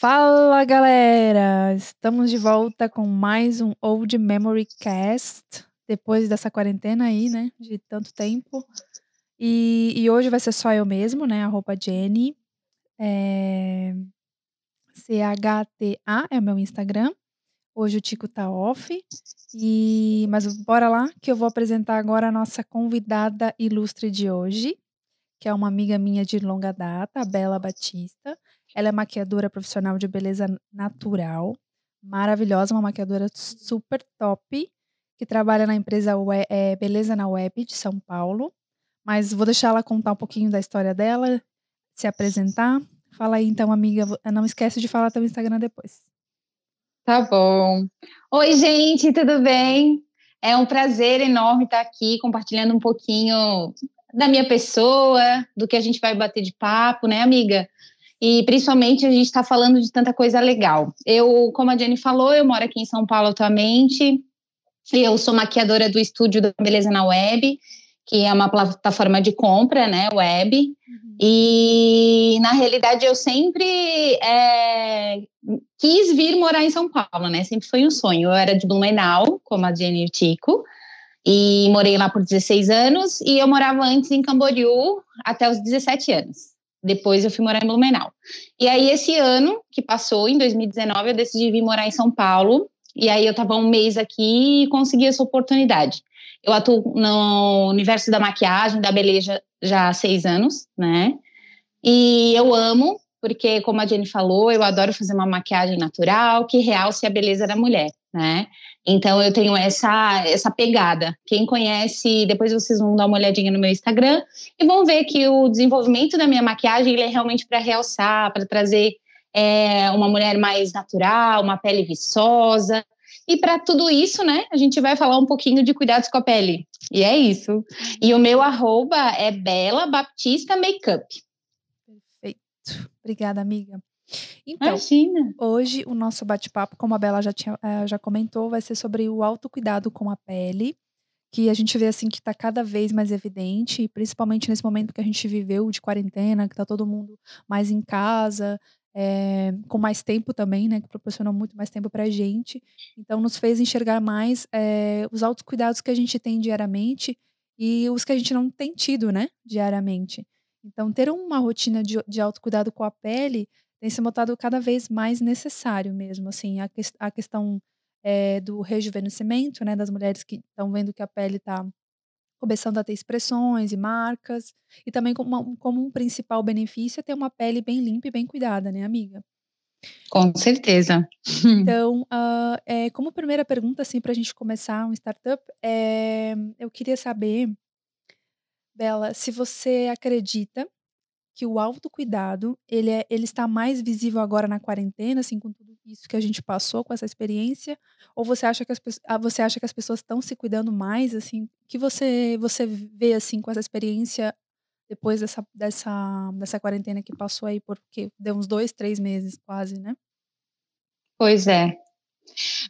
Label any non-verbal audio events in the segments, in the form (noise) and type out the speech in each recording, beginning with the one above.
Fala galera! Estamos de volta com mais um Old Memory Cast, depois dessa quarentena aí, né? De tanto tempo. E, e hoje vai ser só eu mesmo, né? A roupa Jenny. É... CHTA é o meu Instagram. Hoje o Tico tá off. E... Mas bora lá, que eu vou apresentar agora a nossa convidada ilustre de hoje, que é uma amiga minha de longa data, a Bela Batista. Ela é maquiadora profissional de beleza natural, maravilhosa, uma maquiadora super top, que trabalha na empresa é, Beleza na Web de São Paulo. Mas vou deixar ela contar um pouquinho da história dela, se apresentar. Fala aí então, amiga. Não esquece de falar teu Instagram depois. Tá bom. Oi, gente, tudo bem? É um prazer enorme estar aqui compartilhando um pouquinho da minha pessoa, do que a gente vai bater de papo, né, amiga? E principalmente a gente está falando de tanta coisa legal. Eu, como a Jenny falou, eu moro aqui em São Paulo atualmente. Eu sou maquiadora do estúdio da Beleza na Web, que é uma plataforma de compra, né, web. Uhum. E na realidade eu sempre é, quis vir morar em São Paulo, né? Sempre foi um sonho. Eu era de Blumenau, como a Jenny e o Tico, e morei lá por 16 anos. E eu morava antes em Camboriú até os 17 anos. Depois eu fui morar em Blumenau. E aí, esse ano que passou, em 2019, eu decidi vir morar em São Paulo. E aí, eu estava um mês aqui e consegui essa oportunidade. Eu atuo no universo da maquiagem, da beleza, já há seis anos, né? E eu amo, porque, como a Jenny falou, eu adoro fazer uma maquiagem natural que realce a beleza da mulher, né? Então eu tenho essa essa pegada. Quem conhece, depois vocês vão dar uma olhadinha no meu Instagram e vão ver que o desenvolvimento da minha maquiagem ele é realmente para realçar, para trazer é, uma mulher mais natural, uma pele viçosa. E para tudo isso, né, a gente vai falar um pouquinho de cuidados com a pele. E é isso. E o meu arroba é Bela Baptista Makeup. Perfeito. Obrigada, amiga. Então, Imagina. hoje o nosso bate-papo, como a Bela já, tinha, eh, já comentou, vai ser sobre o autocuidado com a pele, que a gente vê assim que está cada vez mais evidente, principalmente nesse momento que a gente viveu de quarentena, que está todo mundo mais em casa, é, com mais tempo também, né, que proporcionou muito mais tempo para a gente. Então, nos fez enxergar mais é, os autocuidados que a gente tem diariamente e os que a gente não tem tido, né, diariamente. Então, ter uma rotina de, de autocuidado com a pele tem se mostrado cada vez mais necessário mesmo, assim, a, que, a questão é, do rejuvenescimento, né, das mulheres que estão vendo que a pele está começando a ter expressões e marcas, e também como, como um principal benefício é ter uma pele bem limpa e bem cuidada, né, amiga? Com certeza. (laughs) Então, uh, é, como primeira pergunta, assim, para a gente começar um startup, é, eu queria saber, Bela, se você acredita que o autocuidado, ele, é, ele está mais visível agora na quarentena, assim, com tudo isso que a gente passou, com essa experiência? Ou você acha que as, ah, você acha que as pessoas estão se cuidando mais, assim? que você, você vê, assim, com essa experiência depois dessa, dessa, dessa quarentena que passou aí, porque deu uns dois, três meses quase, né? Pois é.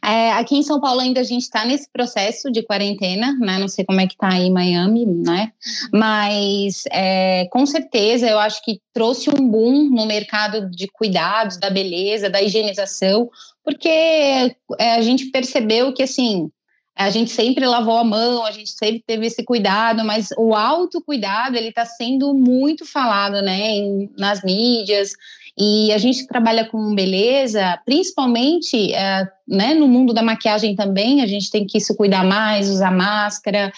É, aqui em São Paulo ainda a gente está nesse processo de quarentena, né? Não sei como é que está aí Miami, né? Mas é, com certeza eu acho que trouxe um boom no mercado de cuidados, da beleza, da higienização, porque é, a gente percebeu que assim a gente sempre lavou a mão, a gente sempre teve esse cuidado, mas o autocuidado ele está sendo muito falado, né, em, nas mídias, e a gente trabalha com beleza, principalmente é, né, no mundo da maquiagem também, a gente tem que se cuidar mais, usar máscara,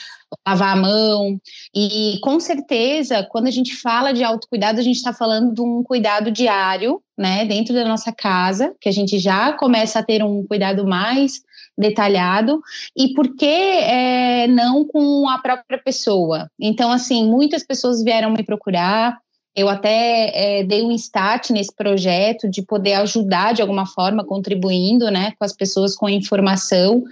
lavar a mão. E com certeza, quando a gente fala de autocuidado, a gente está falando de um cuidado diário, né, dentro da nossa casa, que a gente já começa a ter um cuidado mais detalhado e por que é, não com a própria pessoa. Então, assim, muitas pessoas vieram me procurar eu até é, dei um start nesse projeto de poder ajudar de alguma forma, contribuindo né, com as pessoas com informação,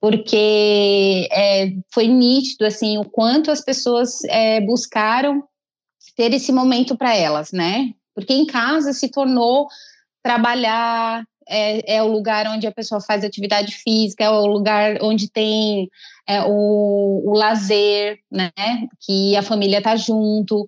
porque é, foi nítido assim o quanto as pessoas é, buscaram ter esse momento para elas, né? Porque em casa se tornou trabalhar, é, é, o lugar onde a pessoa faz atividade física, é o lugar onde tem é, o, o, lazer, né? Que a família tá junto,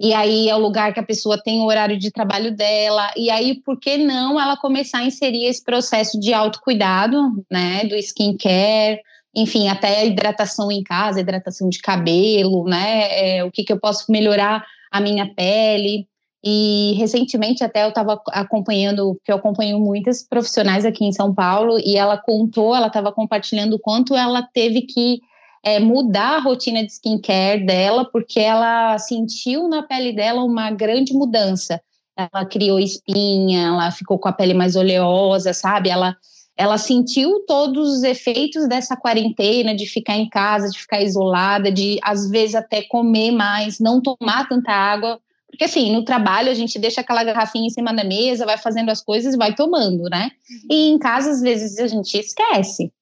e aí é o lugar que a pessoa tem o horário de trabalho dela, e aí por que não ela começar a inserir esse processo de autocuidado, né? Do skincare, enfim, até a hidratação em casa, hidratação de cabelo, né? É, o que, que eu posso melhorar a minha pele. E recentemente até eu estava acompanhando, porque eu acompanho muitas profissionais aqui em São Paulo, e ela contou, ela estava compartilhando o quanto ela teve que é, mudar a rotina de skincare dela, porque ela sentiu na pele dela uma grande mudança. Ela criou espinha, ela ficou com a pele mais oleosa, sabe? Ela, ela sentiu todos os efeitos dessa quarentena, de ficar em casa, de ficar isolada, de às vezes até comer mais, não tomar tanta água porque, assim, no trabalho a gente deixa aquela garrafinha em cima da mesa, vai fazendo as coisas e vai tomando, né? Uhum. E em casa, às vezes, a gente esquece.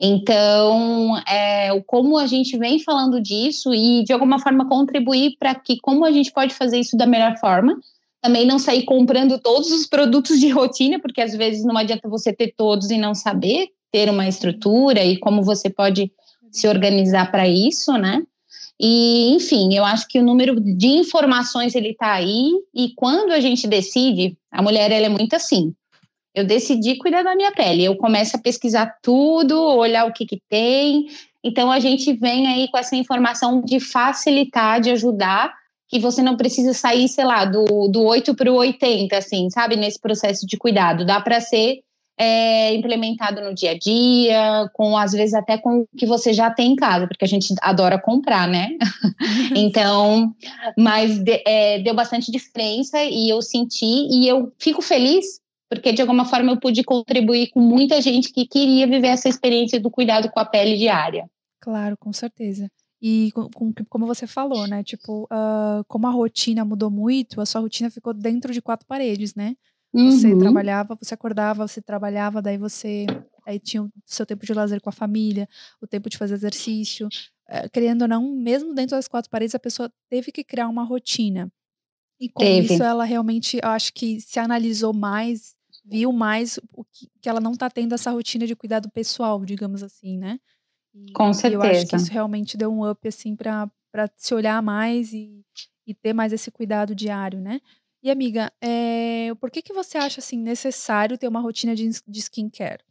Então, é, como a gente vem falando disso e, de alguma forma, contribuir para que, como a gente pode fazer isso da melhor forma, também não sair comprando todos os produtos de rotina, porque às vezes não adianta você ter todos e não saber ter uma estrutura e como você pode se organizar para isso, né? E, enfim, eu acho que o número de informações ele está aí e quando a gente decide, a mulher ela é muito assim. Eu decidi cuidar da minha pele, eu começo a pesquisar tudo, olhar o que que tem. Então a gente vem aí com essa informação de facilitar, de ajudar, que você não precisa sair, sei lá, do, do 8 para o 80, assim, sabe, nesse processo de cuidado. Dá para ser é, implementado no dia a dia, com às vezes até com o que você já tem em casa, porque a gente adora comprar, né? (laughs) então, mas de, é, deu bastante diferença e eu senti e eu fico feliz porque de alguma forma eu pude contribuir com muita gente que queria viver essa experiência do cuidado com a pele diária. Claro, com certeza. E com, com, como você falou, né? Tipo, uh, como a rotina mudou muito, a sua rotina ficou dentro de quatro paredes, né? Você uhum. trabalhava, você acordava, você trabalhava, daí você aí tinha o seu tempo de lazer com a família, o tempo de fazer exercício. É, querendo ou não, mesmo dentro das quatro paredes, a pessoa teve que criar uma rotina. E com teve. isso, ela realmente, eu acho que se analisou mais, viu mais o que, que ela não está tendo essa rotina de cuidado pessoal, digamos assim, né? E, com certeza. eu acho que isso realmente deu um up, assim, para se olhar mais e, e ter mais esse cuidado diário, né? E amiga, é, por que, que você acha assim necessário ter uma rotina de, de skincare?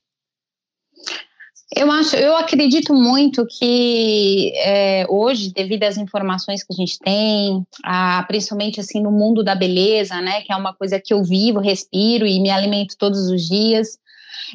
Eu acho, eu acredito muito que é, hoje, devido às informações que a gente tem, a, principalmente assim no mundo da beleza, né, que é uma coisa que eu vivo, respiro e me alimento todos os dias,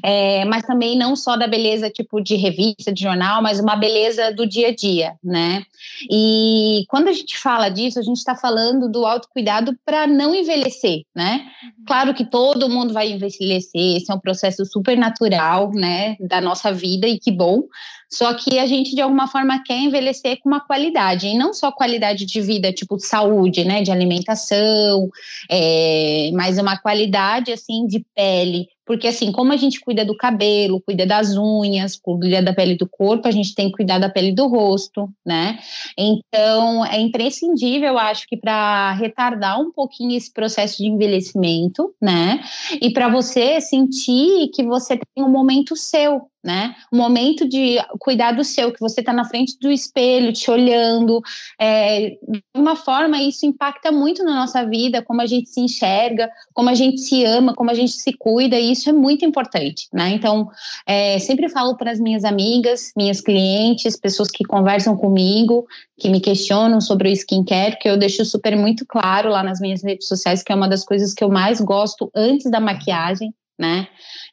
é, mas também não só da beleza tipo de revista, de jornal, mas uma beleza do dia a dia, né? E quando a gente fala disso, a gente está falando do autocuidado para não envelhecer, né? Uhum. Claro que todo mundo vai envelhecer, esse é um processo super natural, né, da nossa vida e que bom. Só que a gente, de alguma forma, quer envelhecer com uma qualidade, e não só qualidade de vida, tipo saúde, né, de alimentação, é, mas uma qualidade, assim, de pele, porque assim, como a gente cuida do cabelo, cuida das unhas, cuida da pele do corpo, a gente tem que cuidar da pele do rosto, né? Então, é imprescindível, eu acho que para retardar um pouquinho esse processo de envelhecimento, né? E para você sentir que você tem um momento seu, né? Um momento de cuidar do seu, que você está na frente do espelho, te olhando. É, de uma forma, isso impacta muito na nossa vida, como a gente se enxerga, como a gente se ama, como a gente se cuida, e isso é muito importante, né? Então, é, sempre falo para as minhas amigas, minhas clientes, pessoas que conversam comigo, que me questionam sobre o skincare, que eu deixo super muito claro lá nas minhas redes sociais, que é uma das coisas que eu mais gosto antes da maquiagem, né?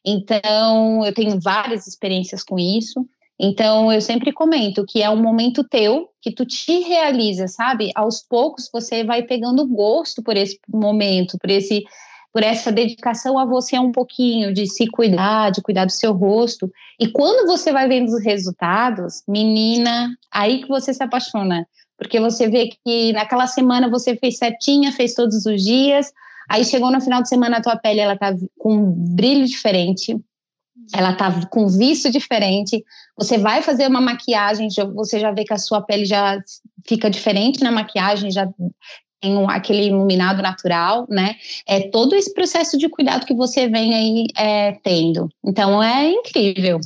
Então, eu tenho várias experiências com isso. Então, eu sempre comento que é um momento teu, que tu te realiza, sabe? Aos poucos você vai pegando gosto por esse momento, por esse por essa dedicação a você um pouquinho de se cuidar, de cuidar do seu rosto. E quando você vai vendo os resultados, menina, aí que você se apaixona, porque você vê que naquela semana você fez certinha, fez todos os dias, Aí chegou no final de semana, a tua pele ela tá com um brilho diferente, ela tá com visto diferente. Você vai fazer uma maquiagem, você já vê que a sua pele já fica diferente na maquiagem, já tem um, aquele iluminado natural, né? É todo esse processo de cuidado que você vem aí é, tendo. Então é incrível,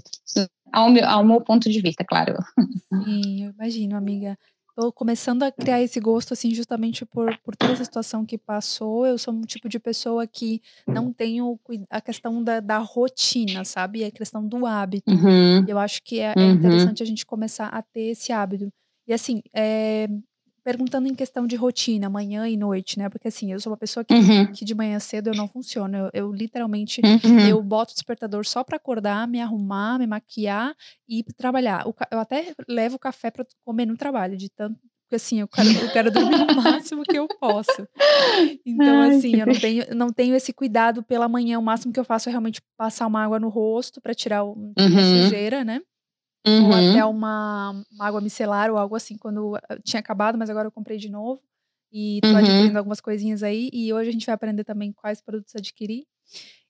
ao meu, ao meu ponto de vista, claro. Sim, eu imagino, amiga. Tô começando a criar esse gosto, assim, justamente por, por toda essa situação que passou. Eu sou um tipo de pessoa que não tenho a questão da, da rotina, sabe? É a questão do hábito. Uhum. Eu acho que é, é Uhum. interessante a gente começar a ter esse hábito. E assim, é, perguntando em questão de rotina, manhã e noite, né? Porque assim, eu sou uma pessoa que, Uhum. que de manhã cedo eu não funciono. Eu, eu literalmente Uhum. eu boto o despertador só pra acordar, me arrumar, me maquiar e ir trabalhar. O eu até levo café pra comer no trabalho, de tanto porque assim, eu quero, eu quero dormir o (laughs) máximo que eu posso. Então, Ai, assim, eu não (laughs) tenho, não tenho esse cuidado pela manhã. O máximo que eu faço é realmente passar uma água no rosto pra tirar o- a Uhum. sujeira, né? Ou Uhum. até uma, uma água micelar ou algo assim, quando eh, tinha acabado, mas agora eu comprei de novo. E tô Uhum. adquirindo algumas coisinhas aí. E hoje a gente vai aprender também quais produtos adquirir.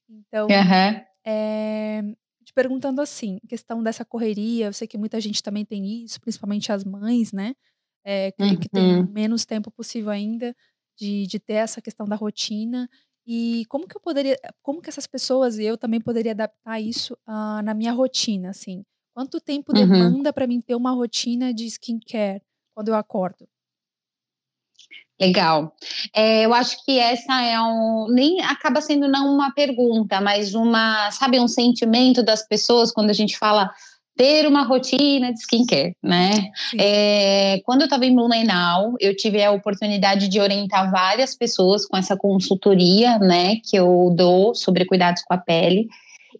Então, Aham. é, te perguntando assim, questão dessa correria, eu sei que muita gente também tem isso, principalmente as mães, né? É, creio que tem Uhum. menos tempo possível ainda de, de ter essa questão da rotina. E como que eu poderia, como que essas pessoas e eu também poderia adaptar isso ah, na minha rotina, assim? Quanto tempo Uhum. demanda para mim ter uma rotina de skincare quando eu acordo? Legal. É, eu acho que essa é um. Nem acaba sendo não uma pergunta, mas uma, sabe, um sentimento das pessoas quando a gente fala ter uma rotina de skincare, né? É, quando eu estava em Blumenau, eu tive a oportunidade de orientar várias pessoas com essa consultoria, né, que eu dou sobre cuidados com a pele.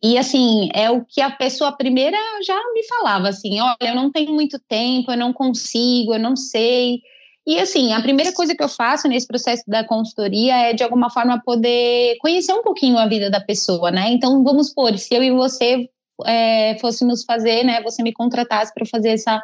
E assim, é o que a pessoa primeira já me falava assim: olha, eu não tenho muito tempo, eu não consigo, eu não sei. E assim, a primeira coisa que eu faço nesse processo da consultoria é de alguma forma poder conhecer um pouquinho a vida da pessoa, né? Então, vamos supor, se eu e você é, fôssemos fazer, né? Você me contratasse para fazer essa,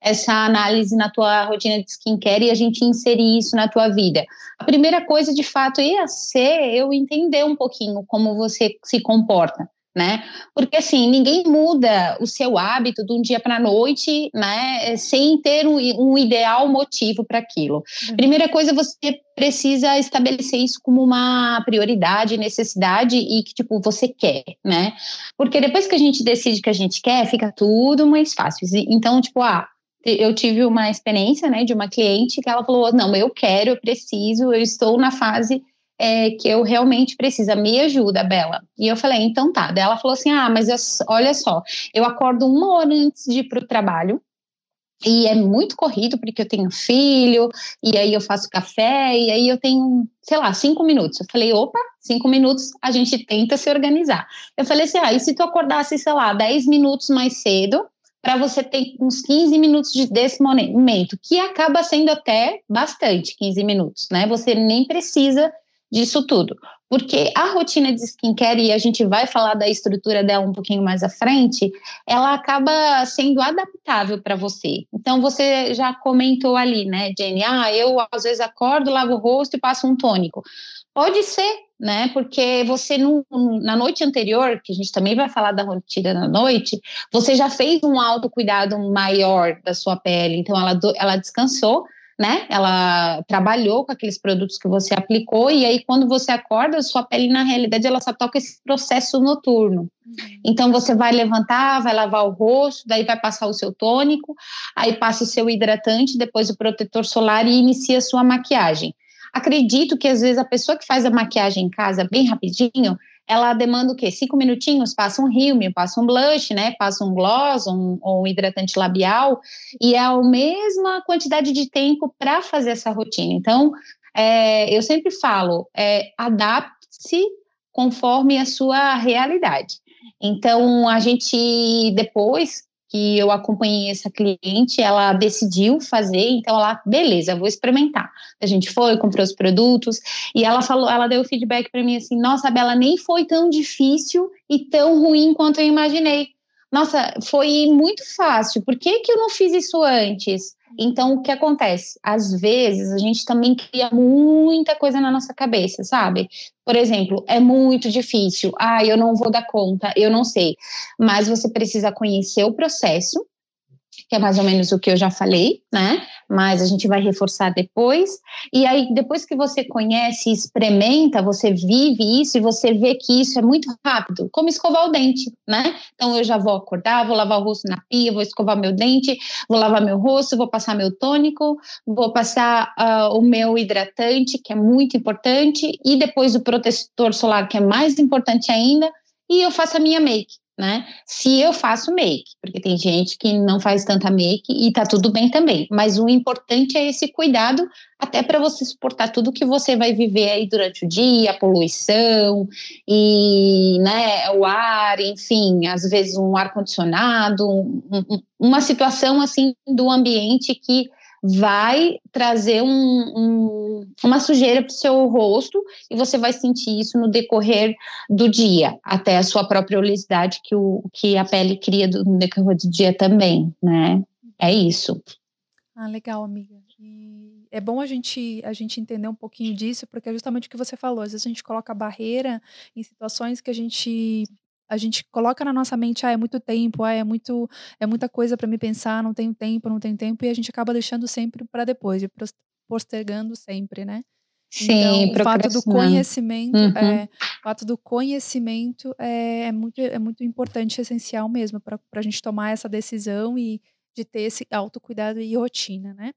essa análise na tua rotina de skincare e a gente inserir isso na tua vida. A primeira coisa, de fato, ia ser eu entender um pouquinho como você se comporta né? Porque assim, ninguém muda o seu hábito de um dia para a noite, né? Sem ter um, um ideal motivo para aquilo. Uhum. Primeira coisa, você precisa estabelecer isso como uma prioridade, necessidade e que, tipo, você quer, né? Porque depois que a gente decide que a gente quer, fica tudo mais fácil. Então, tipo, ah, eu tive uma experiência, né, de uma cliente que ela falou: não, eu quero, eu preciso, eu estou na fase é, que eu realmente preciso, me ajuda, Bela. E eu falei, então tá. Daí ela falou assim: ah, mas eu, olha só, eu acordo uma hora antes de ir para o trabalho. E é muito corrido, porque eu tenho filho, e aí eu faço café, e aí eu tenho, sei lá, cinco minutos. Eu falei, opa, cinco minutos, a gente tenta se organizar. Eu falei assim, ah, e se tu acordasse, sei lá, dez minutos mais cedo, para você ter uns 15 minutos de, momento, que acaba sendo até bastante, 15 minutos, né? Você nem precisa disso tudo. Porque a rotina de skincare, e a gente vai falar da estrutura dela um pouquinho mais à frente, ela acaba sendo adaptável para você. Então, você já comentou ali, né, Jenny? Ah, eu às vezes acordo, lavo o rosto e passo um tônico. Pode ser, né? Porque você, no, na noite anterior, que a gente também vai falar da rotina da noite, você já fez um autocuidado maior da sua pele. Então, ela, ela descansou né? Ela trabalhou com aqueles produtos que você aplicou e aí quando você acorda, sua pele na realidade ela só toca esse processo noturno. Uhum. Então você vai levantar, vai lavar o rosto, daí vai passar o seu tônico, aí passa o seu hidratante, depois o protetor solar e inicia a sua maquiagem. Acredito que às vezes a pessoa que faz a maquiagem em casa bem rapidinho, ela demanda o quê? Cinco minutinhos, passa um rímel, passa um blush, né? Passa um gloss, um, um hidratante labial, e é a mesma quantidade de tempo para fazer essa rotina. Então, é, eu sempre falo, é, adapte-se conforme a sua realidade. Então, a gente, depois que eu acompanhei essa cliente, ela decidiu fazer, então ela, beleza, vou experimentar. A gente foi, comprou os produtos e ela falou, ela deu feedback para mim assim: "Nossa, Bela, nem foi tão difícil e tão ruim quanto eu imaginei. Nossa, foi muito fácil. Por que que eu não fiz isso antes?" Então, o que acontece? Às vezes, a gente também cria muita coisa na nossa cabeça, sabe? Por exemplo, é muito difícil. Ah, eu não vou dar conta, eu não sei. Mas você precisa conhecer o processo que é mais ou menos o que eu já falei, né? Mas a gente vai reforçar depois. E aí, depois que você conhece, experimenta, você vive isso e você vê que isso é muito rápido, como escovar o dente, né? Então eu já vou acordar, vou lavar o rosto na pia, vou escovar meu dente, vou lavar meu rosto, vou passar meu tônico, vou passar uh, o meu hidratante, que é muito importante, e depois o protetor solar, que é mais importante ainda, e eu faço a minha make né? Se eu faço make, porque tem gente que não faz tanta make e tá tudo bem também. Mas o importante é esse cuidado, até para você suportar tudo que você vai viver aí durante o dia, a poluição e, né, o ar, enfim, às vezes um ar condicionado, um, um, uma situação assim do ambiente que vai trazer um, um, uma sujeira para o seu rosto e você vai sentir isso no decorrer do dia, até a sua própria oleosidade que, o, que a pele cria no decorrer do dia também, né? É isso. Ah, legal, amiga. E é bom a gente, a gente entender um pouquinho disso, porque é justamente o que você falou. Às vezes a gente coloca barreira em situações que a gente a gente coloca na nossa mente, ah, é muito tempo, ah, é muito é muita coisa para me pensar, não tenho tempo, não tenho tempo, e a gente acaba deixando sempre para depois, e postergando sempre, né? Sim, então, o fato do conhecimento, uhum. é, o fato do conhecimento é, é, muito, é muito importante, essencial mesmo, para a gente tomar essa decisão e de ter esse autocuidado e rotina, né?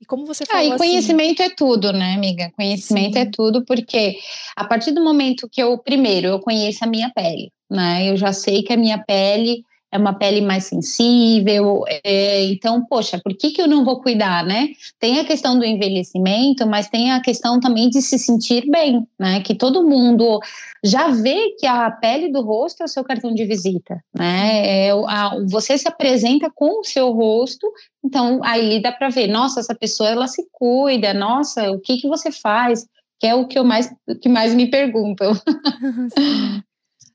E como você falou. Ah, e assim conhecimento assim, é tudo, né, amiga? Conhecimento é sim. é tudo, porque a partir do momento que eu, primeiro, eu conheço a minha pele, né? Eu já sei que a minha pele é uma pele mais sensível, é, então, poxa, por que, que eu não vou cuidar, né? Tem a questão do envelhecimento, mas tem a questão também de se sentir bem, né? Que todo mundo já vê que a pele do rosto é o seu cartão de visita, né? É, a, você se apresenta com o seu rosto, então aí dá para ver, nossa, essa pessoa ela se cuida, nossa, o que que você faz? Que é o que eu mais que mais me perguntam. (laughs)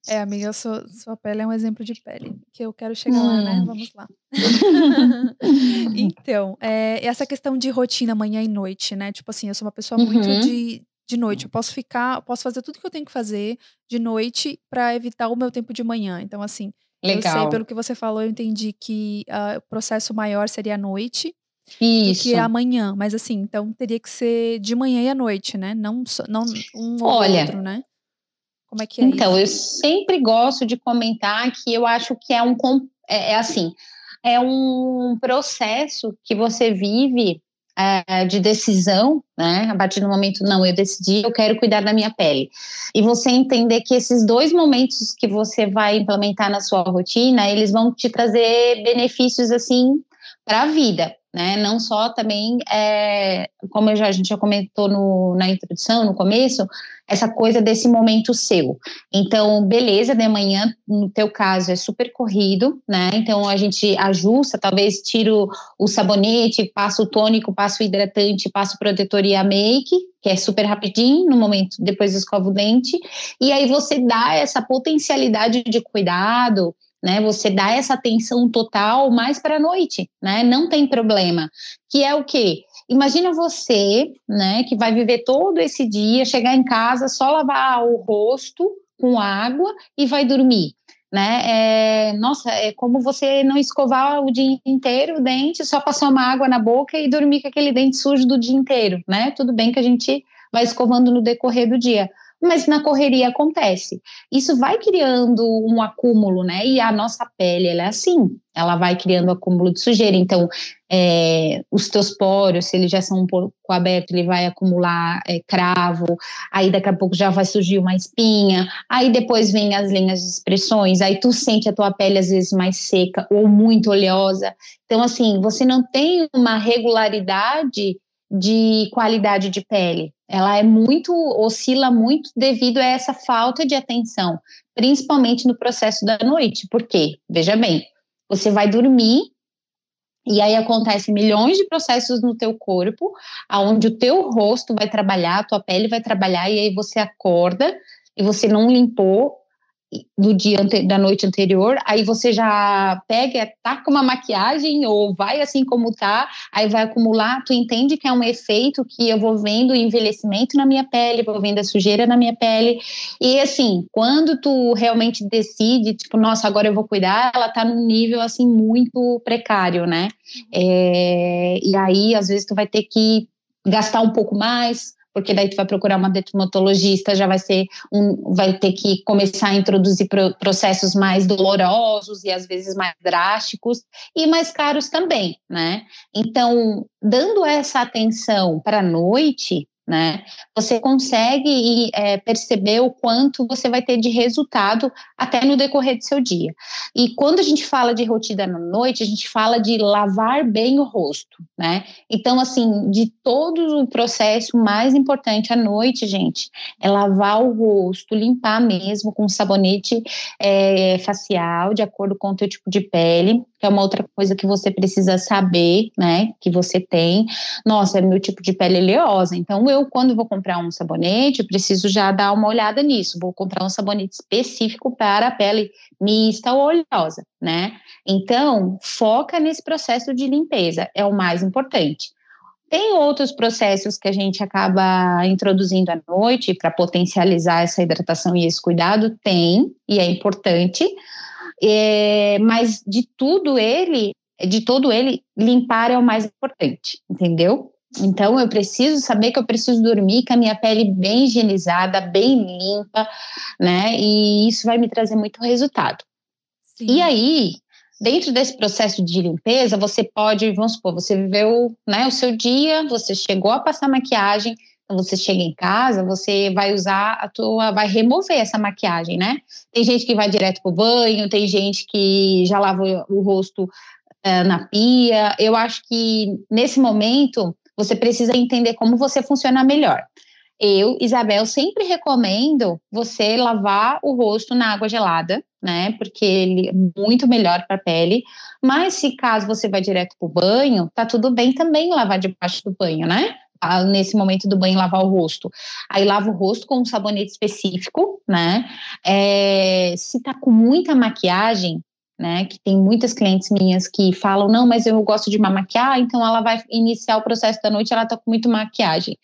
É, amiga, sou, sua pele é um exemplo de pele, que eu quero chegar hum. lá, né? Hum. Vamos lá. então, é, essa questão de rotina manhã e noite, né? Tipo assim, eu sou uma pessoa uhum. muito de, de noite. Eu posso ficar, posso fazer tudo que eu tenho que fazer de noite para evitar o meu tempo de manhã. Então, assim, Legal. eu sei, pelo que você falou, eu entendi que uh, o processo maior seria a noite. Isso. Do que amanhã, mas assim, então teria que ser de manhã e à noite, né? Não, não um ou Olha, outro, né? Como é que é Então, isso? eu sempre gosto de comentar que eu acho que é um é, é assim, é um processo que você vive é, de decisão, né? A partir do momento, não, eu decidi, eu quero cuidar da minha pele. E você entender que esses dois momentos que você vai implementar na sua rotina, eles vão te trazer benefícios assim para a vida né? Não só também, é, como já, a gente já comentou no, na introdução, no começo, essa coisa desse momento seu. Então, beleza, de manhã, no teu caso, é super corrido, né? Então, a gente ajusta, talvez tiro o sabonete, passo o tônico, passo o hidratante, passo o protetor e a make, que é super rapidinho, no momento, depois escova o dente, e aí você dá essa potencialidade de cuidado, né? Você dá essa atenção total mais para a noite, né? Não tem problema. Que é o quê? Imagina você, né, que vai viver todo esse dia, chegar em casa, só lavar o rosto com água e vai dormir. Né? É, nossa, é como você não escovar o dia inteiro o dente, só passar uma água na boca e dormir com aquele dente sujo do dia inteiro, né? Tudo bem que a gente vai escovando no decorrer do dia, mas na correria acontece. Isso vai criando um acúmulo, né? E a nossa pele, ela é assim, ela vai criando acúmulo de sujeira. Então, é, os teus poros, se eles já são um pouco abertos, ele vai acumular é, cravo, aí daqui a pouco já vai surgir uma espinha, aí depois vem as linhas de expressões, aí tu sente a tua pele às vezes mais seca ou muito oleosa. Então, assim, você não tem uma regularidade de qualidade de pele. Ela é muito, oscila muito devido a essa falta de atenção, principalmente no processo da noite. Por quê? Veja bem, você vai dormir e aí acontece milhões de processos no teu corpo, aonde o teu rosto vai trabalhar, a tua pele vai trabalhar e aí você acorda e você não limpou do dia da noite anterior, aí você já pega, tá com uma maquiagem ou vai assim como tá, aí vai acumular, tu entende que é um efeito que eu vou vendo o envelhecimento na minha pele, vou vendo a sujeira na minha pele, e assim, quando tu realmente decide, tipo, nossa, agora eu vou cuidar, ela tá num nível assim muito precário, né? É, e aí, às vezes, tu vai ter que gastar um pouco mais, porque daí tu vai procurar uma dermatologista, já vai ser um, vai ter que começar a introduzir processos mais dolorosos e às vezes mais drásticos e mais caros também, né? Então, dando essa atenção para a noite, né? Você consegue é, perceber o quanto você vai ter de resultado até no decorrer do seu dia. E quando a gente fala de rotina na noite, a gente fala de lavar bem o rosto, né? Então, assim, de todo o processo, mais importante à noite, gente, é lavar o rosto, limpar mesmo com sabonete é, facial, de acordo com o teu tipo de pele, é uma outra coisa que você precisa saber, né? Que você tem. Nossa, é meu tipo de pele oleosa, então eu, quando vou comprar um sabonete, preciso já dar uma olhada nisso. Vou comprar um sabonete específico para a pele mista ou oleosa, né? Então, foca nesse processo de limpeza, é o mais importante. Tem outros processos que a gente acaba introduzindo à noite para potencializar essa hidratação e esse cuidado? Tem, e é importante, é, mas de tudo ele, de todo ele, limpar é o mais importante, entendeu? Então, eu preciso saber que eu preciso dormir com a minha pele bem higienizada, bem limpa, né? E isso vai me trazer muito resultado. Sim. E aí, dentro desse processo de limpeza, você pode, vamos supor, você viveu né, o seu dia, você chegou a passar maquiagem, você chega em casa, você vai usar a tua, vai remover essa maquiagem, né? Tem gente que vai direto pro banho, tem gente que já lava o rosto uh, na pia. Eu acho que nesse momento você precisa entender como você funciona melhor. Eu, Isabel, sempre recomendo você lavar o rosto na água gelada, né? Porque ele é muito melhor para a pele. Mas se caso você vai direto para o banho, tá tudo bem também lavar debaixo do banho, né? Nesse momento do banho lavar o rosto. Aí lava o rosto com um sabonete específico, né? É, se tá com muita maquiagem, né? Que tem muitas clientes minhas que falam, não, mas eu gosto de me maquiar, então ela vai iniciar o processo da noite, ela tá com muito maquiagem.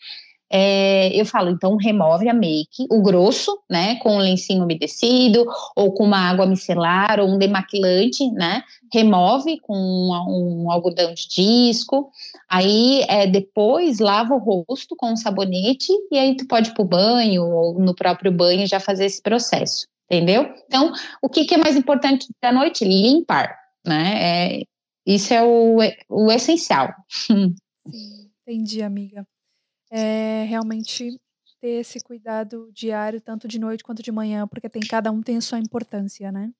É, eu falo, então remove a make, o grosso, né, com um lencinho umedecido, ou com uma água micelar, ou um demaquilante, né, remove com um, um algodão de disco, aí é, depois lava o rosto com um sabonete, e aí tu pode ir pro banho, ou no próprio banho já fazer esse processo entendeu? Então, o que, que é mais importante da noite? Limpar, né? É, isso é o, o essencial. (laughs) Sim, entendi, amiga. É realmente ter esse cuidado diário, tanto de noite quanto de manhã, porque tem cada um tem a sua importância, né?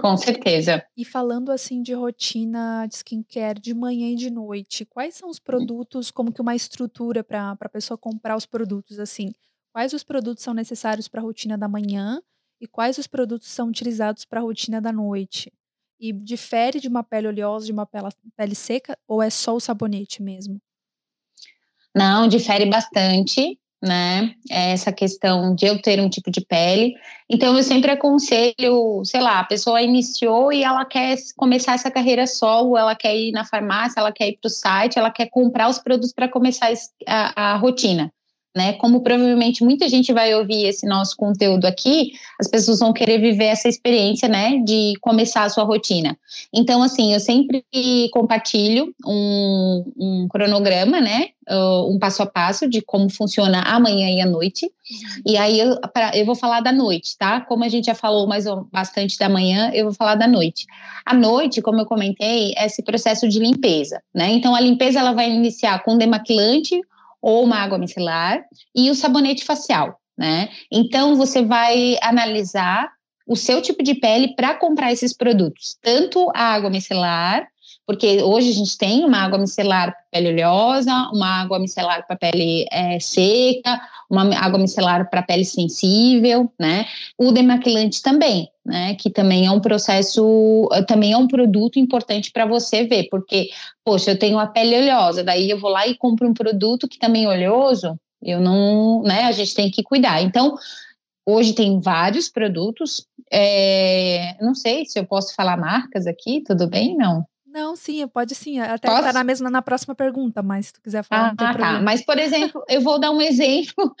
Com certeza. E falando assim de rotina de skincare de manhã e de noite, quais são os produtos, como que uma estrutura para a pessoa comprar os produtos assim? Quais os produtos são necessários para a rotina da manhã e quais os produtos são utilizados para a rotina da noite? E difere de uma pele oleosa de uma pele seca ou é só o sabonete mesmo? Não, difere bastante, né? Essa questão de eu ter um tipo de pele. Então, eu sempre aconselho, sei lá, a pessoa iniciou e ela quer começar essa carreira solo, ela quer ir na farmácia, ela quer ir para o site, ela quer comprar os produtos para começar a, a rotina né? Como provavelmente muita gente vai ouvir esse nosso conteúdo aqui, as pessoas vão querer viver essa experiência, né, de começar a sua rotina. Então, assim, eu sempre compartilho um, um cronograma, né, um passo a passo de como funciona a manhã e a noite. E aí eu, pra, eu vou falar da noite, tá? Como a gente já falou mais bastante da manhã, eu vou falar da noite. A noite, como eu comentei, é esse processo de limpeza, né? Então a limpeza ela vai iniciar com demaquilante ou uma água micelar e o sabonete facial, né? Então você vai analisar o seu tipo de pele para comprar esses produtos, tanto a água micelar, porque hoje a gente tem uma água micelar para pele oleosa, uma água micelar para pele é, seca, uma água micelar para pele sensível, né? O demaquilante também, né? Que também é um processo, também é um produto importante para você ver, porque, poxa, eu tenho a pele oleosa, daí eu vou lá e compro um produto que também é oleoso, eu não, né? A gente tem que cuidar. Então, Hoje tem vários produtos. É, não sei se eu posso falar marcas aqui, tudo bem? Não. Não, sim, pode sim. Até Posso? tá na mesma na próxima pergunta, mas se tu quiser falar, ah, não tem ah, Tá. Mas, por exemplo, eu vou dar um exemplo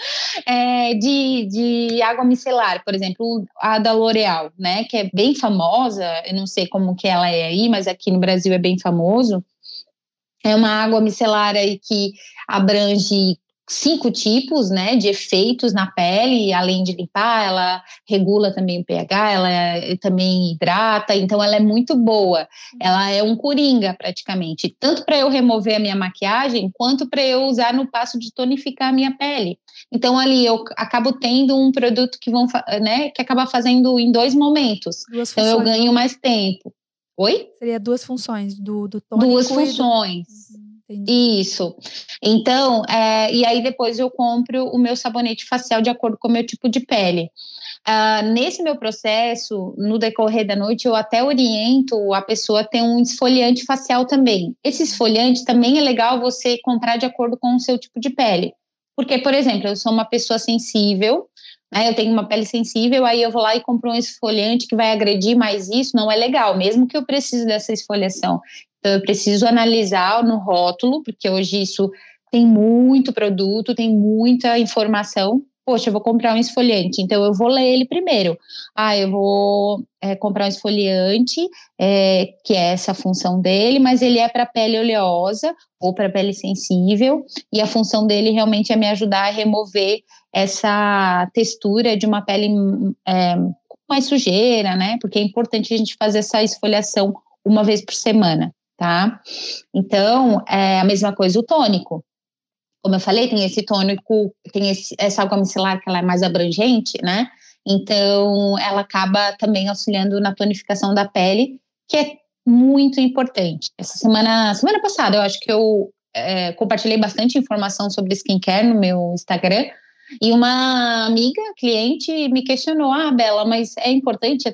é, (laughs) de, de água micelar, por exemplo, a da L'Oréal, né? Que é bem famosa, eu não sei como que ela é aí, mas aqui no Brasil é bem famoso. É uma água micelar aí que abrange cinco tipos, né, de efeitos na pele, além de limpar, ela regula também o pH, ela é, também hidrata, então ela é muito boa. Ela é um coringa praticamente, tanto para eu remover a minha maquiagem, quanto para eu usar no passo de tonificar a minha pele. Então ali eu acabo tendo um produto que vão, né, que acaba fazendo em dois momentos. Duas então eu ganho mais tempo. Oi? Seria duas funções do do tônico Duas funções. Do... Isso. Então, é, e aí depois eu compro o meu sabonete facial de acordo com o meu tipo de pele. Uh, nesse meu processo, no decorrer da noite, eu até oriento a pessoa a ter um esfoliante facial também. Esse esfoliante também é legal você comprar de acordo com o seu tipo de pele. Porque, por exemplo, eu sou uma pessoa sensível, né, eu tenho uma pele sensível, aí eu vou lá e compro um esfoliante que vai agredir mais isso, não é legal, mesmo que eu precise dessa esfoliação. Então, eu preciso analisar no rótulo, porque hoje isso tem muito produto, tem muita informação. Poxa, eu vou comprar um esfoliante, então eu vou ler ele primeiro. Ah, eu vou é, comprar um esfoliante, é, que é essa função dele, mas ele é para pele oleosa ou para pele sensível, e a função dele realmente é me ajudar a remover essa textura de uma pele é, mais sujeira, né? Porque é importante a gente fazer essa esfoliação uma vez por semana tá? Então, é a mesma coisa o tônico. Como eu falei, tem esse tônico, tem esse, essa água micelar que ela é mais abrangente, né? Então, ela acaba também auxiliando na tonificação da pele, que é muito importante. Essa semana, semana passada, eu acho que eu é, compartilhei bastante informação sobre skincare no meu Instagram, e uma amiga, cliente, me questionou: Ah, Bela, mas é importante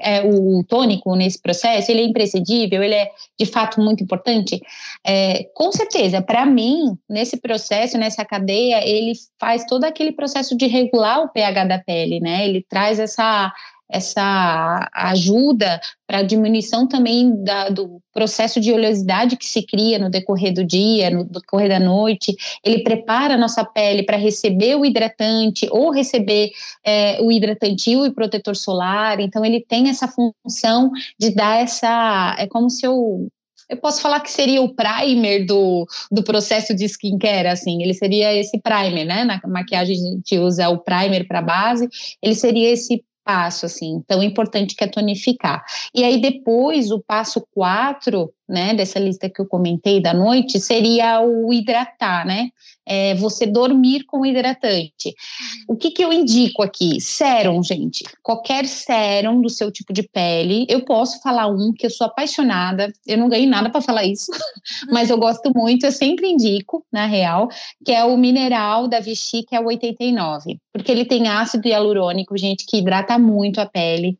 é, o tônico nesse processo? Ele é imprescindível? Ele é de fato muito importante? É, com certeza, para mim, nesse processo, nessa cadeia, ele faz todo aquele processo de regular o pH da pele, né? Ele traz essa essa ajuda para a diminuição também da, do processo de oleosidade que se cria no decorrer do dia, no decorrer da noite. Ele prepara a nossa pele para receber o hidratante ou receber é, o hidratantil e protetor solar. Então, ele tem essa função de dar essa. É como se eu eu posso falar que seria o primer do, do processo de skincare, assim, ele seria esse primer, né? Na maquiagem a gente usa o primer para base, ele seria esse passo, assim, tão importante que é tonificar. E aí depois, o passo quatro, né, dessa lista que eu comentei da noite, seria o hidratar, né, é você dormir com hidratante. Uhum. O que que eu indico aqui? Sérum, gente, qualquer sérum do seu tipo de pele, eu posso falar um que eu sou apaixonada, eu não ganhei nada para falar isso, (laughs) mas eu gosto muito, eu sempre indico, na real, que é o mineral da Vichy, que é o 89, porque ele tem ácido hialurônico, gente, que hidrata muito a pele.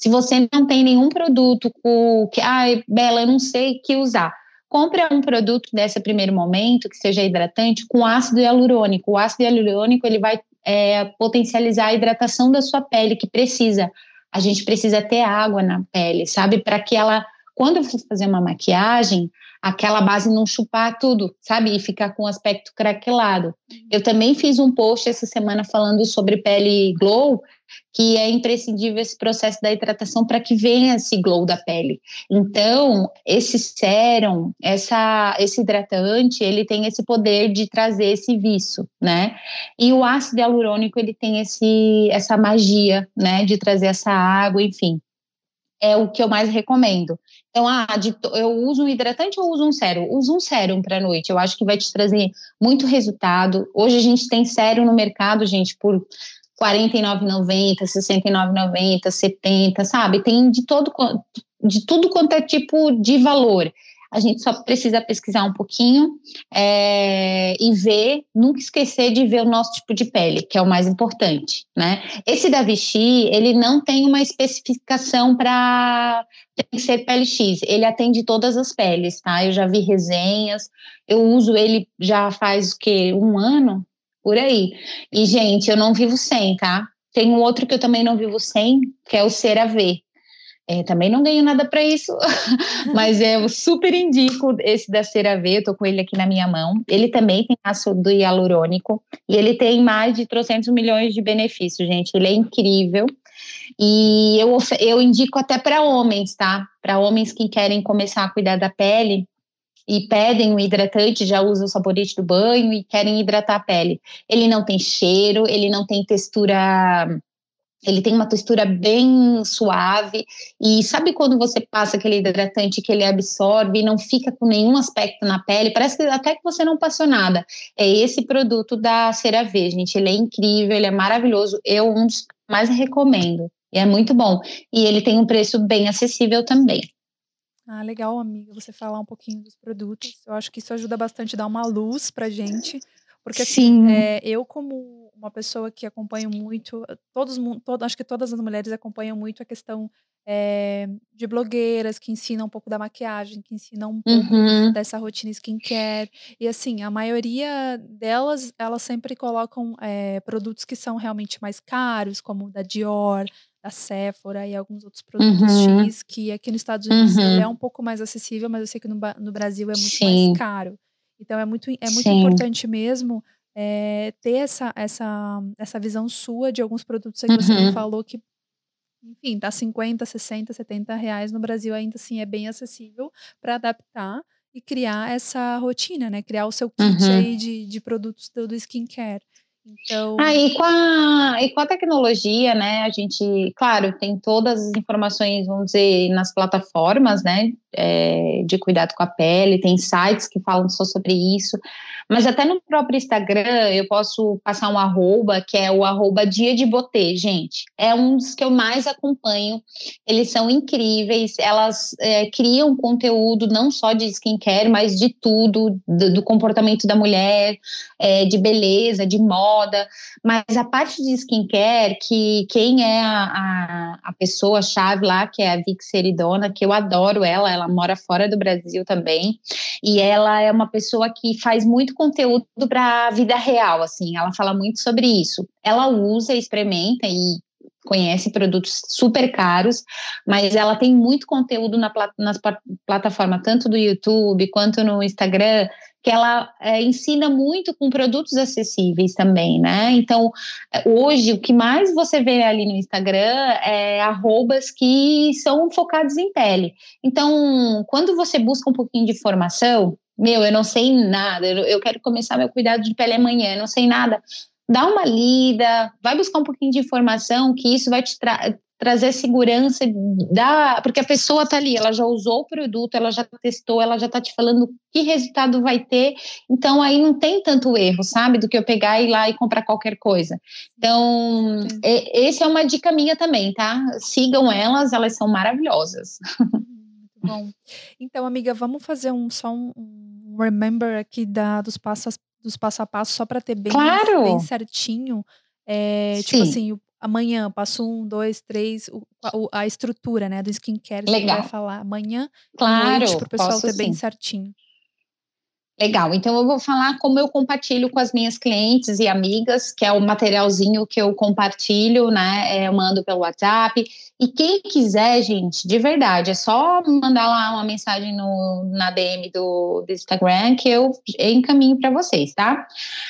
Se você não tem nenhum produto que, ai, Bela, eu não sei que usar, compre um produto nesse primeiro momento que seja hidratante com ácido hialurônico. O ácido hialurônico ele vai é, potencializar a hidratação da sua pele que precisa. A gente precisa ter água na pele, sabe, para que ela quando for fazer uma maquiagem, aquela base não chupar tudo, sabe? E ficar com o aspecto craquelado. Eu também fiz um post essa semana falando sobre pele glow, que é imprescindível esse processo da hidratação para que venha esse glow da pele. Então, esse sérum, essa, esse hidratante, ele tem esse poder de trazer esse vício, né? E o ácido hialurônico, ele tem esse, essa magia, né? De trazer essa água, enfim é o que eu mais recomendo. Então, ah, de, eu uso um hidratante ou uso um sérum? Uso um sérum para noite. Eu acho que vai te trazer muito resultado. Hoje a gente tem sérum no mercado, gente, por R$ 49,90, R$ 69,90, R$ 70, sabe? Tem de todo de tudo quanto é tipo de valor a gente só precisa pesquisar um pouquinho é, e ver, nunca esquecer de ver o nosso tipo de pele, que é o mais importante, né? Esse da Vichy, ele não tem uma especificação para ser pele X, ele atende todas as peles, tá? Eu já vi resenhas, eu uso ele já faz o que, um ano? Por aí. E, gente, eu não vivo sem, tá? Tem um outro que eu também não vivo sem, que é o CeraVe. É, também não ganho nada para isso, (laughs) mas eu super indico esse da CeraVe, eu tô com ele aqui na minha mão. Ele também tem ácido hialurônico e ele tem mais de 300 milhões de benefícios, gente. Ele é incrível. E eu, eu indico até para homens, tá? Para homens que querem começar a cuidar da pele e pedem um hidratante, já usam o sabonete do banho e querem hidratar a pele. Ele não tem cheiro, ele não tem textura ele tem uma textura bem suave e sabe quando você passa aquele hidratante que ele absorve e não fica com nenhum aspecto na pele? Parece que até que você não passou nada. É esse produto da CeraVe, gente. Ele é incrível, ele é maravilhoso. Eu um dos mais recomendo. E é muito bom. E ele tem um preço bem acessível também. Ah, legal, amiga, você falar um pouquinho dos produtos. Eu acho que isso ajuda bastante a dar uma luz pra gente. Porque assim, é, eu como uma pessoa que acompanho muito, todos, todo, acho que todas as mulheres acompanham muito a questão é, de blogueiras que ensinam um pouco da maquiagem, que ensinam um pouco uhum. dessa rotina skincare. E assim, a maioria delas, elas sempre colocam é, produtos que são realmente mais caros, como da Dior, da Sephora e alguns outros produtos uhum. X, que aqui nos Estados Unidos uhum. é um pouco mais acessível, mas eu sei que no, no Brasil é muito Sim. mais caro. Então é muito, é muito importante mesmo é, ter essa, essa, essa visão sua de alguns produtos que uhum. você falou que, enfim, tá 50, 60, 70 reais no Brasil ainda assim é bem acessível para adaptar e criar essa rotina, né? Criar o seu kit uhum. aí de, de produtos do, do skincare. Então... Ah, e com, a, e com a tecnologia, né, a gente, claro, tem todas as informações, vamos dizer, nas plataformas, né, é, de cuidado com a pele, tem sites que falam só sobre isso, mas até no próprio Instagram eu posso passar um arroba, que é o arroba Dia de Botê, gente. É um dos que eu mais acompanho. Eles são incríveis, elas é, criam conteúdo não só de skincare, mas de tudo, do, do comportamento da mulher, é, de beleza, de moda. Mas a parte de skincare, que quem é a, a, a pessoa-chave lá, que é a Vic Seridona, que eu adoro ela, ela mora fora do Brasil também, e ela é uma pessoa que faz muito conteúdo para a vida real, assim. Ela fala muito sobre isso. Ela usa, experimenta e conhece produtos super caros, mas ela tem muito conteúdo na, nas tanto do YouTube quanto no Instagram, que ela é, ensina muito com produtos acessíveis também, né? Então, hoje, o que mais você vê ali no Instagram é arrobas que são focados em pele. Então, quando você busca um pouquinho de informação, meu, eu não sei nada, eu quero começar meu cuidado de pele amanhã, eu não sei nada. Dá uma lida, vai buscar um pouquinho de informação, que isso vai te trazer segurança, dá, porque a pessoa tá ali, ela já usou o produto, ela já testou, ela já tá te falando que resultado vai ter, então aí não tem tanto erro, sabe, do que eu pegar e ir lá e comprar qualquer coisa. Então, é, esse é uma dica minha também, tá? Sigam elas, elas são maravilhosas. (laughs) Bom, então, amiga, vamos fazer um só um, um remember aqui da, dos, passos, dos passo a passo, só para ter bem, claro. bem certinho. É, tipo assim, o, amanhã, passo um, dois, três, o, a, a, estrutura, né, do skincare que Legal. vai falar amanhã, claro, para o pessoal ter sim. bem certinho. Legal, então eu vou falar como eu compartilho com as minhas clientes e amigas, que é o materialzinho que eu compartilho, né? É, eu mando pelo WhatsApp. E quem quiser, gente, de verdade, é só mandar lá uma mensagem no, na DM do, do Instagram que eu encaminho para vocês, tá?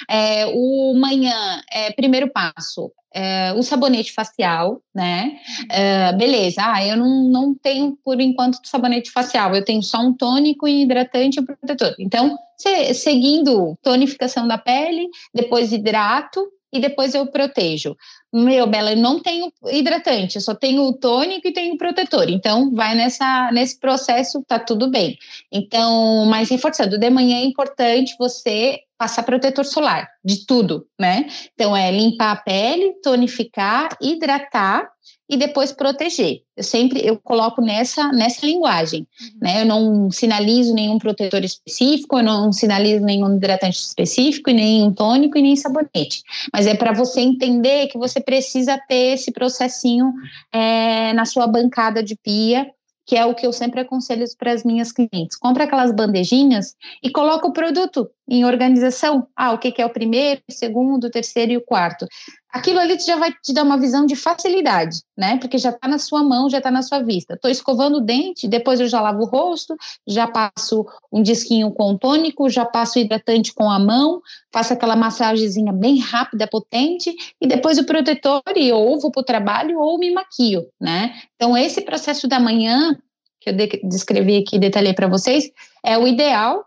É, o manhã, é, primeiro passo, é, o sabonete facial, né? É, beleza, ah, eu não, não tenho por enquanto sabonete facial, eu tenho só um tônico e hidratante e protetor. Então, se, seguindo tonificação da pele, depois hidrato e depois eu protejo. Meu, Bela, eu não tenho hidratante, eu só tenho o tônico e tenho o protetor. Então, vai nessa, nesse processo, tá tudo bem. Então, mas reforçando, de manhã é importante você passar protetor solar, de tudo, né? Então, é limpar a pele, tonificar, hidratar e depois proteger. Eu sempre eu coloco nessa nessa linguagem, uhum. né? Eu não sinalizo nenhum protetor específico, eu não sinalizo nenhum hidratante específico, nem um tônico e nem sabonete. Mas é para você entender que você precisa ter esse processinho é, na sua bancada de pia que é o que eu sempre aconselho para as minhas clientes. Compra aquelas bandejinhas e coloca o produto em organização. Ah, o que, que é o primeiro, o segundo, o terceiro e o quarto. aquilo ali já vai te dar uma visão de facilidade, né? Porque já está na sua mão, já está na sua vista. Estou escovando o dente, depois eu já lavo o rosto, já passo um disquinho com tônico, já passo hidratante com a mão, faço aquela massagenzinha bem rápida, potente, e depois o protetor e ou vou para o trabalho ou me maquio, né? Então, esse processo da manhã, que eu descrevi aqui, detalhei para vocês, é o ideal,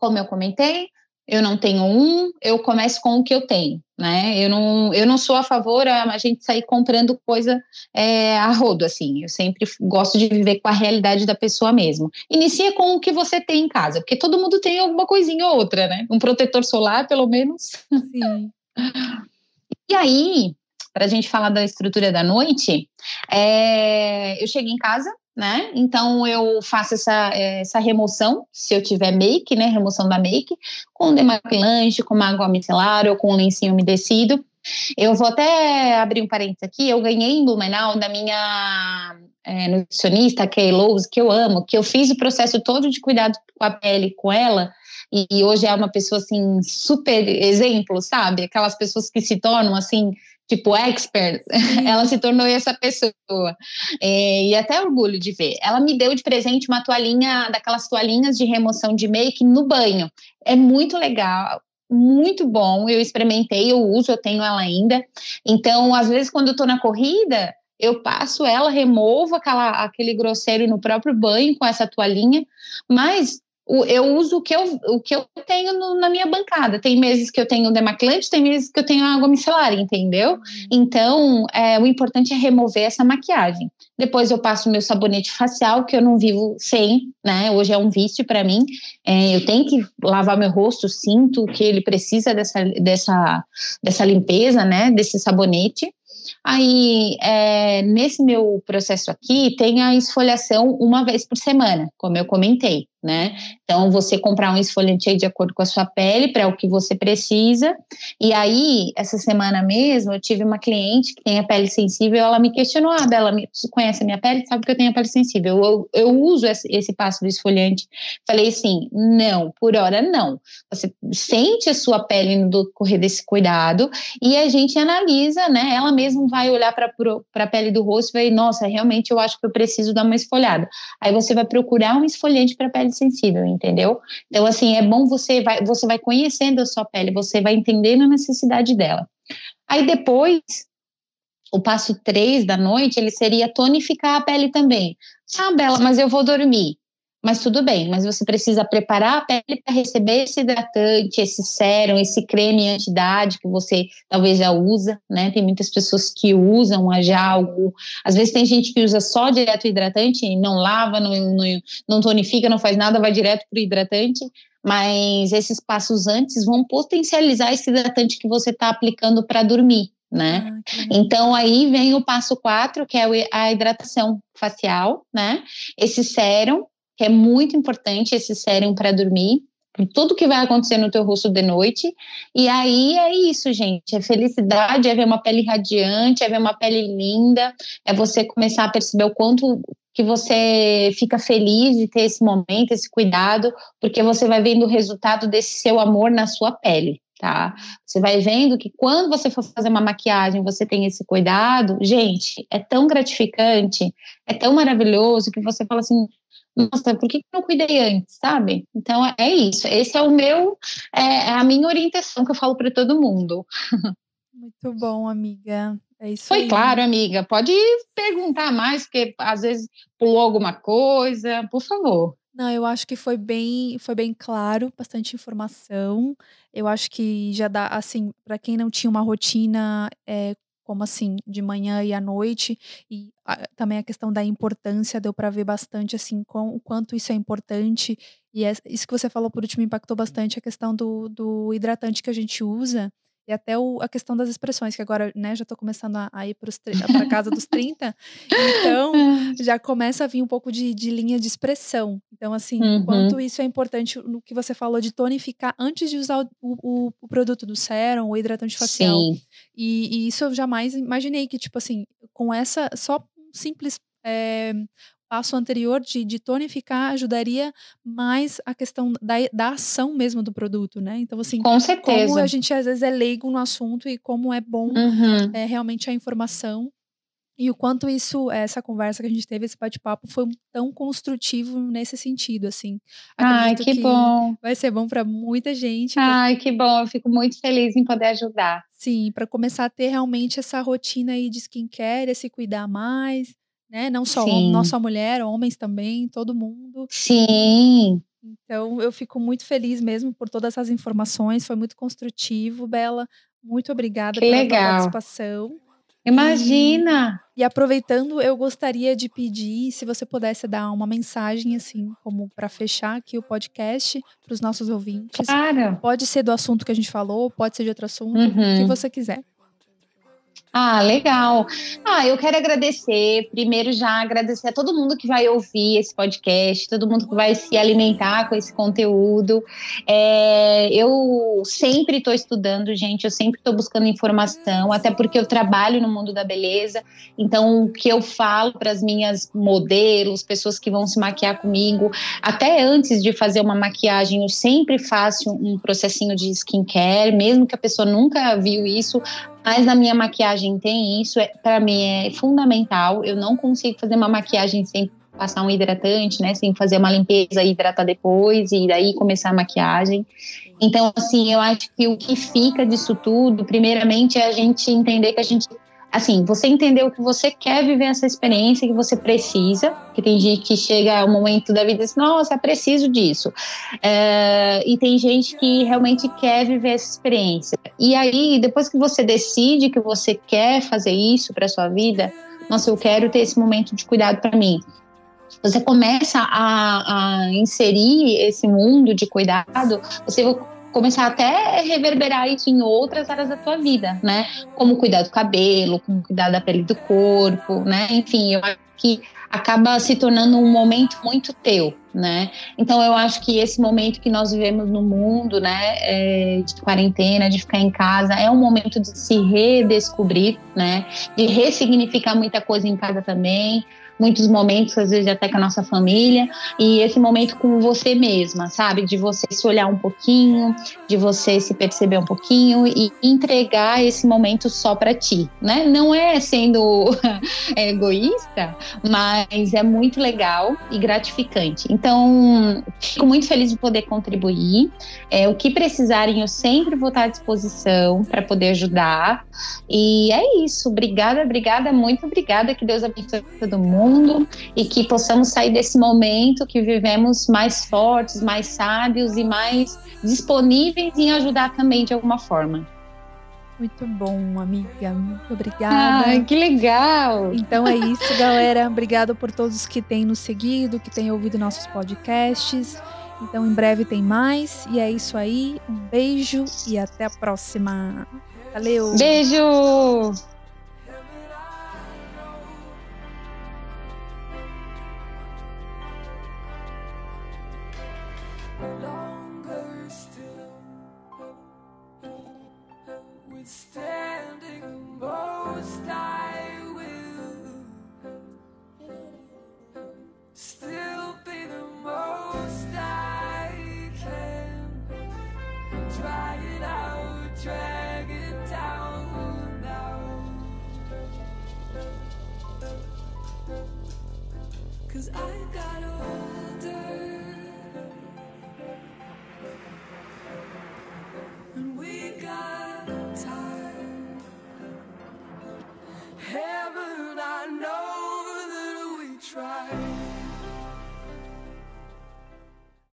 como eu comentei, eu não tenho um, eu começo com o que eu tenho, né? Eu não, eu não sou a favor a, gente sair comprando coisa é, a rodo, assim. Eu sempre gosto de viver com a realidade da pessoa mesmo. Inicia com o que você tem em casa, porque todo mundo tem alguma coisinha ou outra, né? Um protetor solar, pelo menos. Sim. e aí, para a gente falar da estrutura da noite, é, eu cheguei em casa, né? Então eu faço essa, essa remoção, se eu tiver make, né? Remoção da make, com demaquilante, com uma água micelar ou com um lencinho umedecido. Eu vou até abrir um parênteses aqui. Eu ganhei em Blumenau da minha é, nutricionista, Kay Lowe's, que eu amo, que eu fiz o processo todo de cuidado com a pele com ela. E, e hoje é uma pessoa assim super exemplo, sabe? Aquelas pessoas que se tornam assim tipo expert, (laughs) ela se tornou essa pessoa. É, e até orgulho de ver. Ela me deu de presente uma toalhinha, daquelas toalhinhas de remoção de make no banho. É muito legal. Muito bom, eu experimentei, eu uso, eu tenho ela ainda. Então, às vezes, quando eu tô na corrida, eu passo ela, removo aquela, aquele grosseiro no próprio banho com essa toalhinha, mas eu uso o que eu, o que eu tenho no, na minha bancada. Tem meses que eu tenho demaclante, tem meses que eu tenho água micelar, entendeu? Uhum. Então, é, o importante é remover essa maquiagem. Depois eu passo o meu sabonete facial, que eu não vivo sem, né? Hoje é um vício para mim. É, eu tenho que lavar meu rosto, sinto que ele precisa dessa, dessa, dessa limpeza, né? Desse sabonete. Aí, é, nesse meu processo aqui, tem a esfoliação uma vez por semana, como eu comentei né? Então, você comprar um esfoliante de acordo com a sua pele, para o que você precisa. E aí, essa semana mesmo, eu tive uma cliente que tem a pele sensível, ela me questionou, ah, você conhece a minha pele? Sabe que eu tenho a pele sensível. Eu, eu uso esse, esse passo do esfoliante. Falei assim, não, por hora não. Você sente a sua pele no decorrer desse cuidado e a gente analisa, né? Ela mesma vai olhar para a pele do rosto e vai, nossa, realmente eu acho que eu preciso dar uma esfoliada. Aí você vai procurar um esfoliante para pele pele sensível, entendeu? Então, assim, é bom você vai, você vai conhecendo a sua pele, você vai entendendo a necessidade dela. Aí depois, o passo 3 da noite, ele seria tonificar a pele também. Ah, Bela, mas eu vou dormir. Mas tudo bem, mas você precisa preparar a pele para receber esse hidratante, esse sérum, esse creme anti-idade que você talvez já usa, né? Tem muitas pessoas que usam já algo. Às vezes tem gente que usa só direto hidratante e não lava, não, não, não tonifica, não faz nada, vai direto para o hidratante. Mas esses passos antes vão potencializar esse hidratante que você está aplicando para dormir, né? Ah, então aí vem o passo 4, que é a hidratação facial, né? Esse sérum que é muito importante esse sérum para dormir, tudo que vai acontecer no teu rosto de noite. E aí é isso, gente. É felicidade, é ver uma pele radiante, é ver uma pele linda, é você começar a perceber o quanto que você fica feliz de ter esse momento, esse cuidado, porque você vai vendo o resultado desse seu amor na sua pele, tá? Você vai vendo que quando você for fazer uma maquiagem, você tem esse cuidado, gente, é tão gratificante, é tão maravilhoso que você fala assim, nossa, por que eu não cuidei antes, sabe? Então é isso. Esse é o meu, é, é a minha orientação que eu falo para todo mundo. Muito bom, amiga. É isso Foi aí. claro, amiga. Pode perguntar mais, porque às vezes pulou alguma coisa, por favor. Não, eu acho que foi bem, foi bem claro, bastante informação. Eu acho que já dá, assim, para quem não tinha uma rotina é, como assim, de manhã e à noite, e a, também a questão da importância, deu para ver bastante, assim, com, o quanto isso é importante, e é, isso que você falou por último impactou bastante, a questão do, do hidratante que a gente usa, e até o, a questão das expressões, que agora, né, já estou começando a, a ir para casa dos 30, então (laughs) já começa a vir um pouco de, de linha de expressão. Então, assim, uhum. quanto isso é importante no que você falou de tonificar antes de usar o, o, o produto do sérum, o hidratante facial. E, e, isso eu jamais imaginei que, tipo assim, com essa, só um simples. É, passo anterior de, de tonificar ajudaria mais a questão da, da ação mesmo do produto, né? Então, assim, com certeza. como a gente às vezes é leigo no assunto e como é bom uhum. é, realmente a informação e o quanto isso, essa conversa que a gente teve, esse bate-papo, foi tão construtivo nesse sentido, assim. Acredito Ai, que, que bom. Vai ser bom para muita gente. Ai, que bom. Eu fico muito feliz em poder ajudar. Sim, para começar a ter realmente essa rotina aí de skincare, se cuidar mais, né? Não só, homem, não só mulher, homens também, todo mundo. Sim. Então, eu fico muito feliz mesmo por todas essas informações. Foi muito construtivo, Bela. Muito obrigada que pela legal. participação. Imagina! E, e, aproveitando, eu gostaria de pedir se você pudesse dar uma mensagem, assim, como para fechar aqui o podcast para os nossos ouvintes. Claro. Pode ser do assunto que a gente falou, pode ser de outro assunto, uhum. o que você quiser. Ah, legal. Ah, eu quero agradecer. Primeiro, já agradecer a todo mundo que vai ouvir esse podcast, todo mundo que vai se alimentar com esse conteúdo. É, eu sempre estou estudando, gente, eu sempre estou buscando informação, até porque eu trabalho no mundo da beleza. Então, o que eu falo para as minhas modelos, pessoas que vão se maquiar comigo, até antes de fazer uma maquiagem, eu sempre faço um processinho de skincare, mesmo que a pessoa nunca viu isso mas na minha maquiagem tem isso, é, para mim é fundamental. Eu não consigo fazer uma maquiagem sem passar um hidratante, né? Sem fazer uma limpeza e hidratar depois e daí começar a maquiagem. Então, assim, eu acho que o que fica disso tudo, primeiramente, é a gente entender que a gente assim, você entendeu que você quer viver essa experiência, que você precisa, que tem gente que chega ao momento da vida e diz, nossa, preciso disso. É, e tem gente que realmente quer viver essa experiência. E aí, depois que você decide que você quer fazer isso para sua vida, nossa, eu quero ter esse momento de cuidado para mim. Você começa a, a inserir esse mundo de cuidado, você começar até a reverberar isso em outras áreas da tua vida, né? Como cuidar do cabelo, como cuidar da pele do corpo, né? Enfim, eu acho que acaba se tornando um momento muito teu, né? Então eu acho que esse momento que nós vivemos no mundo, né, é, de quarentena, de ficar em casa, é um momento de se redescobrir, né? De ressignificar muita coisa em casa também, muitos momentos, às vezes até com a nossa família, e esse momento com você mesma, sabe? De você se olhar um pouquinho, de você se perceber um pouquinho e entregar esse momento só para ti, né? Não é sendo (laughs) egoísta, mas é muito legal e gratificante. Então, fico muito feliz de poder contribuir. É, o que precisarem, eu sempre vou estar à disposição para poder ajudar. E é isso. Obrigada, obrigada, muito obrigada. Que Deus abençoe todo mundo mundo e que possamos sair desse momento que vivemos mais fortes, mais sábios e mais disponíveis em ajudar também de alguma forma. Muito bom, amiga. Muito obrigada. Ai, que legal! Então é isso, galera. Obrigada por todos que têm nos seguido, que têm ouvido nossos podcasts. Então, em breve tem mais. E é isso aí. Um beijo e até a próxima. Valeu! Beijo! Cause I got older. And we got. Heaven, I know that we tried.